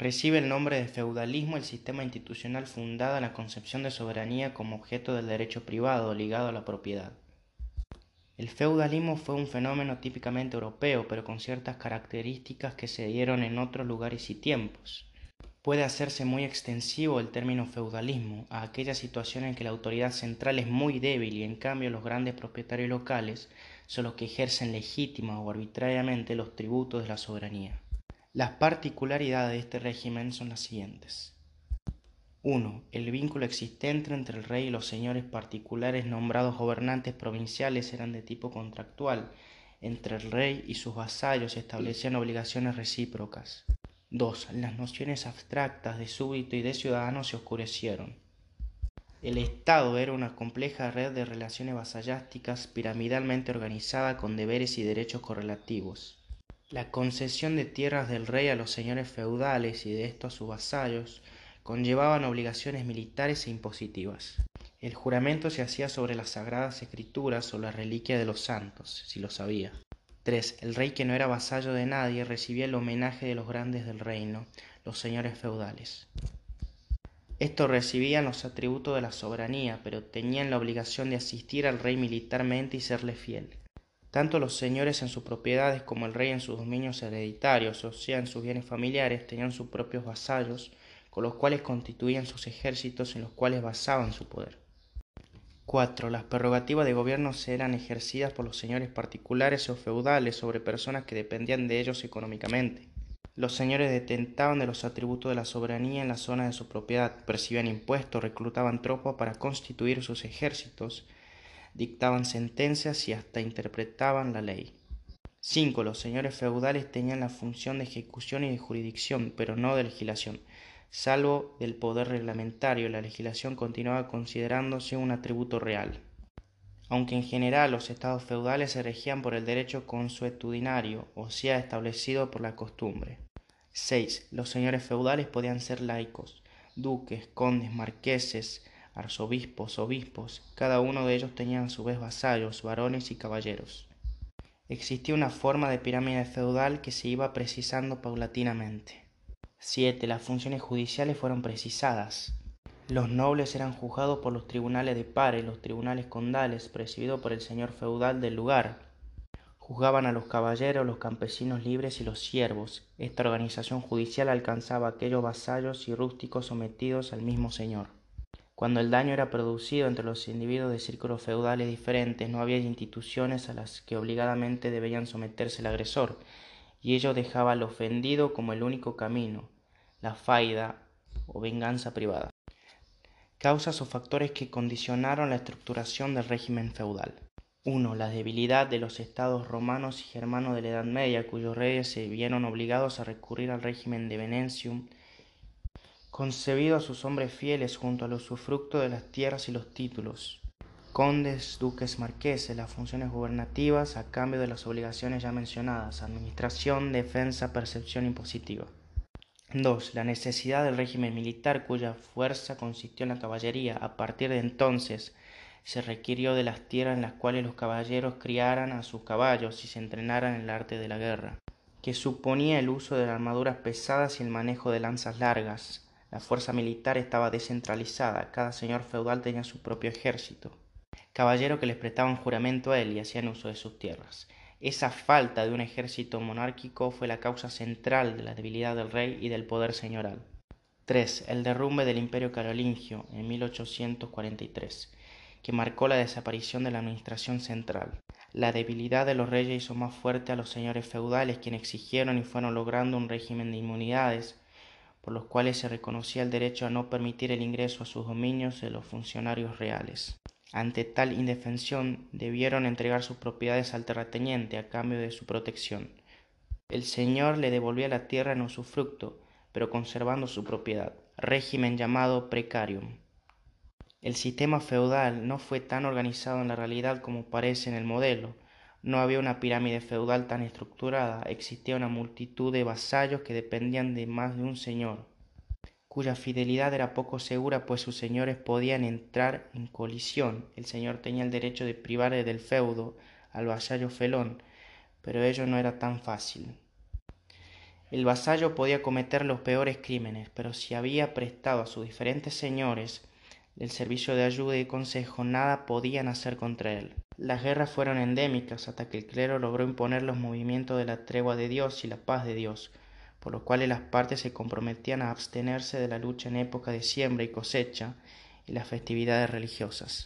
Recibe el nombre de feudalismo el sistema institucional fundado en la concepción de soberanía como objeto del derecho privado ligado a la propiedad. El feudalismo fue un fenómeno típicamente europeo, pero con ciertas características que se dieron en otros lugares y tiempos. Puede hacerse muy extensivo el término feudalismo a aquella situación en que la autoridad central es muy débil y en cambio los grandes propietarios locales son los que ejercen legítima o arbitrariamente los tributos de la soberanía. Las particularidades de este régimen son las siguientes. 1. El vínculo existente entre el rey y los señores particulares nombrados gobernantes provinciales eran de tipo contractual. Entre el rey y sus vasallos se establecían obligaciones recíprocas. 2. Las nociones abstractas de súbdito y de ciudadano se oscurecieron. El Estado era una compleja red de relaciones vasallásticas piramidalmente organizada con deberes y derechos correlativos. La concesión de tierras del rey a los señores feudales y de estos a sus vasallos conllevaban obligaciones militares e impositivas. El juramento se hacía sobre las sagradas escrituras o la reliquia de los santos, si lo sabía. 3. El rey que no era vasallo de nadie recibía el homenaje de los grandes del reino, los señores feudales. Estos recibían los atributos de la soberanía, pero tenían la obligación de asistir al rey militarmente y serle fiel. Tanto los señores en sus propiedades como el rey en sus dominios hereditarios, o sea, en sus bienes familiares, tenían sus propios vasallos, con los cuales constituían sus ejércitos en los cuales basaban su poder. 4. Las prerrogativas de gobierno eran ejercidas por los señores particulares o feudales sobre personas que dependían de ellos económicamente. Los señores detentaban de los atributos de la soberanía en la zona de su propiedad, percibían impuestos, reclutaban tropas para constituir sus ejércitos, dictaban sentencias y hasta interpretaban la ley. 5. Los señores feudales tenían la función de ejecución y de jurisdicción, pero no de legislación. Salvo del poder reglamentario, la legislación continuaba considerándose un atributo real. Aunque en general los estados feudales se regían por el derecho consuetudinario, o sea, establecido por la costumbre. 6. Los señores feudales podían ser laicos, duques, condes, marqueses, arzobispos, obispos, cada uno de ellos tenía a su vez vasallos, varones y caballeros. Existía una forma de pirámide feudal que se iba precisando paulatinamente. 7. Las funciones judiciales fueron precisadas. Los nobles eran juzgados por los tribunales de pares, los tribunales condales, presididos por el señor feudal del lugar. Juzgaban a los caballeros, los campesinos libres y los siervos. Esta organización judicial alcanzaba a aquellos vasallos y rústicos sometidos al mismo señor. Cuando el daño era producido entre los individuos de círculos feudales diferentes, no había instituciones a las que obligadamente debían someterse el agresor, y ello dejaba al ofendido como el único camino, la faida o venganza privada. Causas o factores que condicionaron la estructuración del régimen feudal. 1. La debilidad de los estados romanos y germanos de la Edad Media, cuyos reyes se vieron obligados a recurrir al régimen de Venencium, concebido a sus hombres fieles junto al usufructo de las tierras y los títulos, condes, duques, marqueses, las funciones gubernativas a cambio de las obligaciones ya mencionadas, administración, defensa, percepción impositiva. 2. La necesidad del régimen militar cuya fuerza consistió en la caballería. A partir de entonces se requirió de las tierras en las cuales los caballeros criaran a sus caballos y se entrenaran en el arte de la guerra, que suponía el uso de armaduras pesadas y el manejo de lanzas largas. La fuerza militar estaba descentralizada, cada señor feudal tenía su propio ejército caballero que les prestaban juramento a él y hacían uso de sus tierras. Esa falta de un ejército monárquico fue la causa central de la debilidad del rey y del poder señoral. 3. El derrumbe del imperio carolingio en 1843, que marcó la desaparición de la administración central. La debilidad de los reyes hizo más fuerte a los señores feudales, quienes exigieron y fueron logrando un régimen de inmunidades, por los cuales se reconocía el derecho a no permitir el ingreso a sus dominios de los funcionarios reales. Ante tal indefensión debieron entregar sus propiedades al terrateniente a cambio de su protección. El señor le devolvía la tierra en usufructo, pero conservando su propiedad, régimen llamado precarium. El sistema feudal no fue tan organizado en la realidad como parece en el modelo. No había una pirámide feudal tan estructurada, existía una multitud de vasallos que dependían de más de un señor cuya fidelidad era poco segura, pues sus señores podían entrar en colisión. El señor tenía el derecho de privar del feudo al vasallo felón, pero ello no era tan fácil. El vasallo podía cometer los peores crímenes, pero si había prestado a sus diferentes señores el servicio de ayuda y consejo, nada podían hacer contra él. Las guerras fueron endémicas hasta que el clero logró imponer los movimientos de la tregua de Dios y la paz de Dios, por lo cual las partes se comprometían a abstenerse de la lucha en época de siembra y cosecha y las festividades religiosas.